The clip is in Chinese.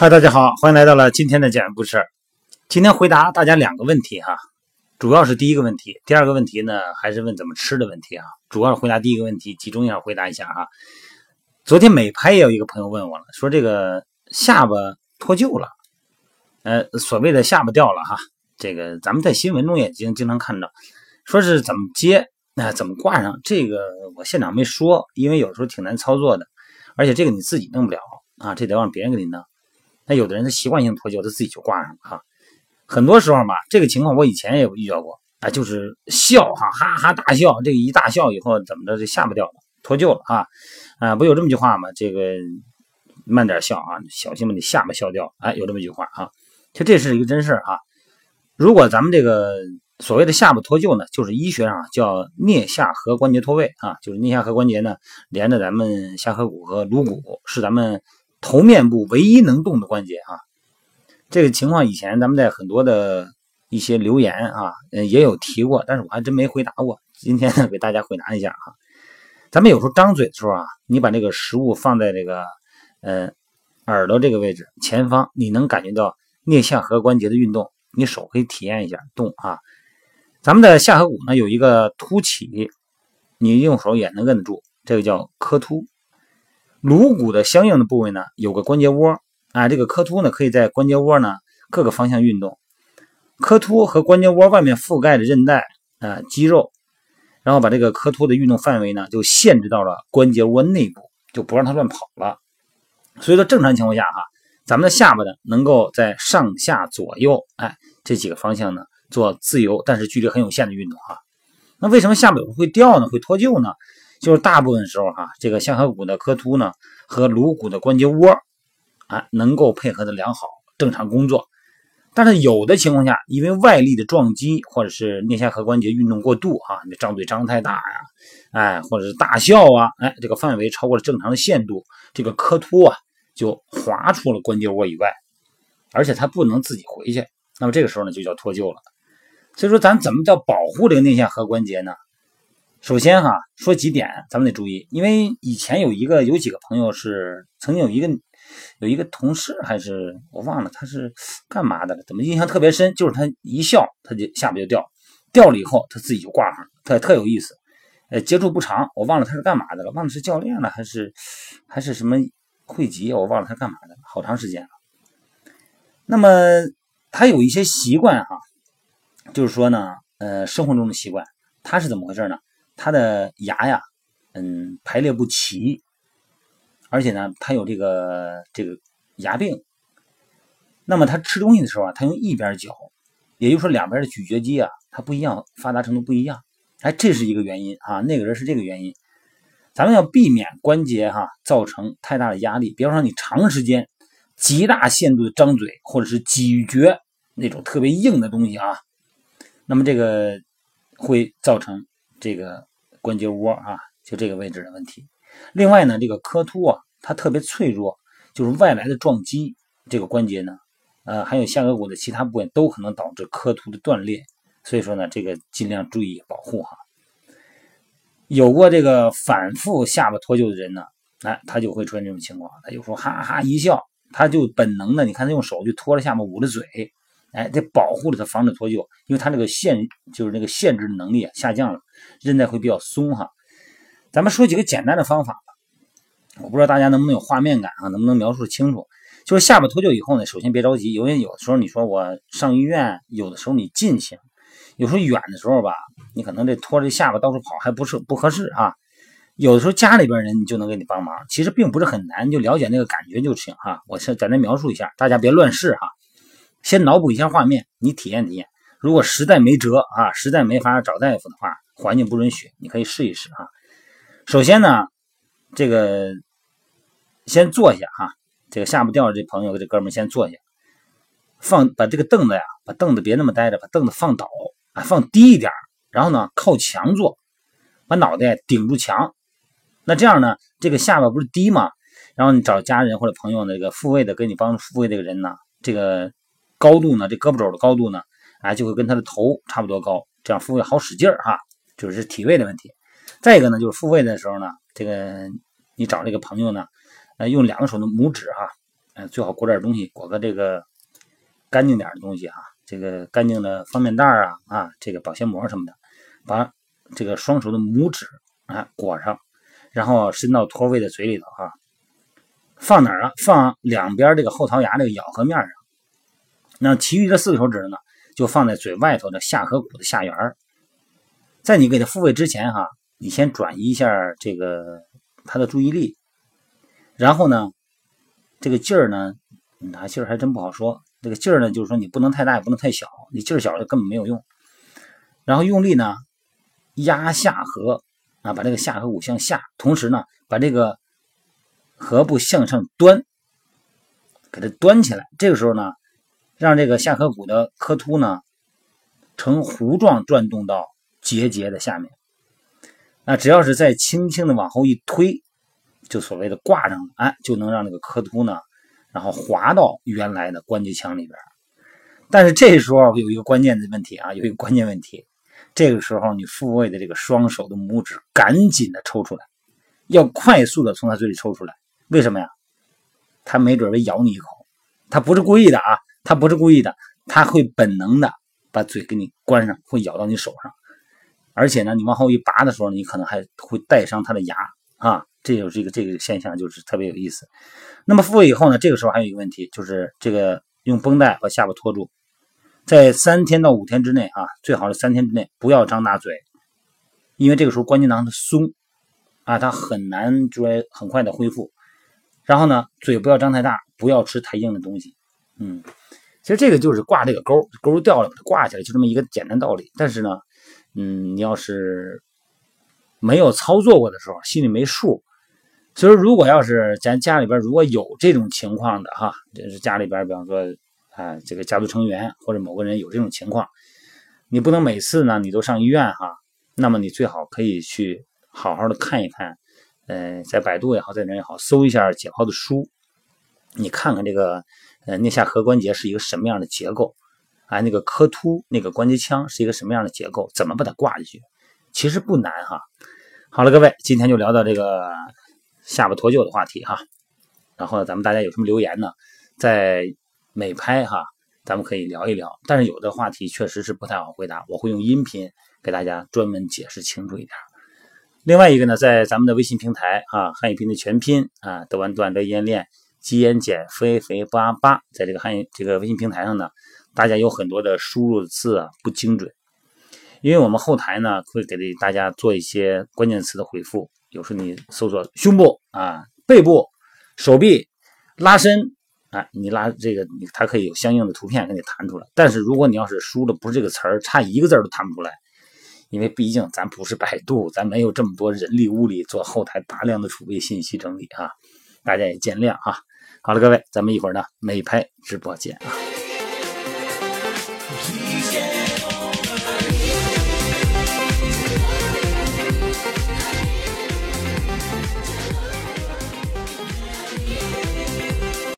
嗨，大家好，欢迎来到了今天的简不事。今天回答大家两个问题哈，主要是第一个问题，第二个问题呢还是问怎么吃的问题啊。主要是回答第一个问题，集中一下回答一下哈。昨天美拍也有一个朋友问我了，说这个下巴脱臼了，呃，所谓的下巴掉了哈，这个咱们在新闻中也经经常看到，说是怎么接，那、怎么挂上，这个我现场没说，因为有时候挺难操作的，而且这个你自己弄不了啊，这得让别人给你弄。那有的人他习惯性脱臼，他自己就挂上了哈。很多时候嘛，这个情况我以前也遇到过啊，就是笑哈，哈哈大笑，这个一大笑以后怎么着，这下巴掉了，脱臼了啊啊，不有这么句话吗？这个慢点笑啊，小心把你下巴笑掉。哎，有这么一句话啊，就这是一个真事儿啊。如果咱们这个所谓的下巴脱臼呢，就是医学上叫颞下颌关节脱位啊，就是颞下颌关节呢连着咱们下颌骨和颅骨，是咱们头面部唯一能动的关节啊。这个情况以前咱们在很多的一些留言啊，嗯，也有提过，但是我还真没回答过。今天呢，给大家回答一下啊。咱们有时候张嘴的时候啊，你把这个食物放在这个呃耳朵这个位置前方，你能感觉到颞下颌关节的运动，你手可以体验一下动啊。咱们的下颌骨呢有一个凸起，你用手也能摁得住，这个叫髁突。颅骨的相应的部位呢有个关节窝。啊，这个髁突呢，可以在关节窝呢各个方向运动。髁突和关节窝外面覆盖的韧带啊、肌肉，然后把这个髁突的运动范围呢，就限制到了关节窝内部，就不让它乱跑了。所以说，正常情况下哈，咱们的下巴呢，能够在上下左右哎这几个方向呢做自由，但是距离很有限的运动哈。那为什么下巴会掉呢？会脱臼呢？就是大部分时候哈，这个下颌骨的髁突呢和颅骨的关节窝。啊，能够配合的良好，正常工作。但是有的情况下，因为外力的撞击，或者是颞下颌关节运动过度啊，你张嘴张太大呀，哎，或者是大笑啊，哎，这个范围超过了正常的限度，这个髁突啊就滑出了关节窝以外，而且它不能自己回去。那么这个时候呢，就叫脱臼了。所以说，咱怎么叫保护这个颞下颌关节呢？首先哈，说几点，咱们得注意，因为以前有一个有几个朋友是曾经有一个。有一个同事还是我忘了他是干嘛的了，怎么印象特别深？就是他一笑，他就下巴就掉，掉了以后他自己就挂上了，特特有意思。呃，接触不长，我忘了他是干嘛的了，忘了是教练了还是还是什么会籍，我忘了他干嘛的，好长时间了。那么他有一些习惯哈，就是说呢，呃，生活中的习惯，他是怎么回事呢？他的牙呀，嗯，排列不齐。而且呢，他有这个这个牙病。那么他吃东西的时候啊，他用一边嚼，也就是说两边的咀嚼肌啊，它不一样，发达程度不一样。哎，这是一个原因啊。那个人是这个原因。咱们要避免关节哈造成太大的压力。比方说你长时间极大限度的张嘴，或者是咀嚼那种特别硬的东西啊，那么这个会造成这个关节窝啊，就这个位置的问题。另外呢，这个髁突啊，它特别脆弱，就是外来的撞击，这个关节呢，呃，还有下颌骨的其他部位都可能导致髁突的断裂。所以说呢，这个尽量注意保护哈。有过这个反复下巴脱臼的人呢，哎，他就会出现这种情况，他就说哈哈一笑，他就本能的，你看他用手就托着下巴，捂着嘴，哎，得保护着他，防止脱臼，因为他这个限就是那个限制能力下降了，韧带会比较松哈。咱们说几个简单的方法吧，我不知道大家能不能有画面感啊，能不能描述清楚？就是下巴脱臼以后呢，首先别着急，因为有的时候你说我上医院，有的时候你近行，有时候远的时候吧，你可能这拖着下巴到处跑还不是不合适啊。有的时候家里边人你就能给你帮忙，其实并不是很难，就了解那个感觉就行哈。我先简单描述一下，大家别乱试哈，先脑补一下画面，你体验体验。如果实在没辙啊，实在没法找大夫的话，环境不允许，你可以试一试啊。首先呢，这个先坐下哈，这个下不掉这朋友，这哥们先坐下，放把这个凳子呀，把凳子别那么呆着，把凳子放倒啊，放低一点，然后呢靠墙坐，把脑袋顶住墙，那这样呢，这个下巴不是低吗？然后你找家人或者朋友那个复位的，给你帮助复位这个人呢，这个高度呢，这胳膊肘的高度呢，啊，就会跟他的头差不多高，这样复位好使劲儿哈，就是体位的问题。再一个呢，就是复位的时候呢，这个你找这个朋友呢，呃，用两个手的拇指哈，呃，最好裹点东西，裹个这个干净点的东西哈，这个干净的方便袋啊啊，这个保鲜膜什么的，把这个双手的拇指啊裹上，然后伸到托位的嘴里头哈。放哪儿啊？放两边这个后槽牙这个咬合面上。那其余的四个手指呢，就放在嘴外头的下颌骨的下缘在你给他复位之前哈，你先转移一下这个他的注意力，然后呢，这个劲儿呢，拿劲儿还真不好说。这个劲儿呢，就是说你不能太大，也不能太小。你劲儿小了根本没有用。然后用力呢，压下颌啊，把这个下颌骨向下，同时呢，把这个。颌部向上端，给它端起来。这个时候呢，让这个下颌骨的髁突呢呈弧状转动到结节的下面。那只要是再轻轻的往后一推，就所谓的挂上了，哎，就能让那个颌突呢，然后滑到原来的关节腔里边。但是这时候有一个关键的问题啊，有一个关键问题，这个时候你复位的这个双手的拇指赶紧的抽出来，要快速的从他嘴里抽出来。为什么呀？他没准会咬你一口，他不是故意的啊，他不是故意的，他会本能的把嘴给你关上，会咬到你手上，而且呢，你往后一拔的时候，你可能还会带伤他的牙啊，这就是一个这个现象，就是特别有意思。那么复位以后呢，这个时候还有一个问题，就是这个用绷带把下巴托住，在三天到五天之内啊，最好是三天之内不要张大嘴，因为这个时候关节囊它松啊，它很难就说很快的恢复。然后呢，嘴不要张太大，不要吃太硬的东西。嗯，其实这个就是挂这个钩，钩掉了把它挂起来，就这么一个简单道理。但是呢，嗯，你要是没有操作过的时候，心里没数。所以说，如果要是咱家里边如果有这种情况的哈，这是家里边，比方说啊，这个家族成员或者某个人有这种情况，你不能每次呢你都上医院哈。那么你最好可以去好好的看一看。呃，在百度也好，在哪也好，搜一下解剖的书，你看看这个呃颞下颌关节是一个什么样的结构，啊，那个颌突那个关节腔是一个什么样的结构，怎么把它挂进去，其实不难哈。好了，各位，今天就聊到这个下巴脱臼的话题哈。然后呢咱们大家有什么留言呢？在美拍哈，咱们可以聊一聊。但是有的话题确实是不太好回答，我会用音频给大家专门解释清楚一点。另外一个呢，在咱们的微信平台啊，汉语拼音的全拼啊，德完段德言练基言减肥肥八八，在这个汉语这个微信平台上呢，大家有很多的输入字啊不精准，因为我们后台呢会给大家做一些关键词的回复，有时候你搜索胸部啊、背部、手臂、拉伸啊，你拉这个你它可以有相应的图片给你弹出来，但是如果你要是输的不是这个词儿，差一个字都弹不出来。因为毕竟咱不是百度，咱没有这么多人力物力做后台大量的储备信息整理啊，大家也见谅啊。好了，各位，咱们一会儿呢美拍直播见啊。Please get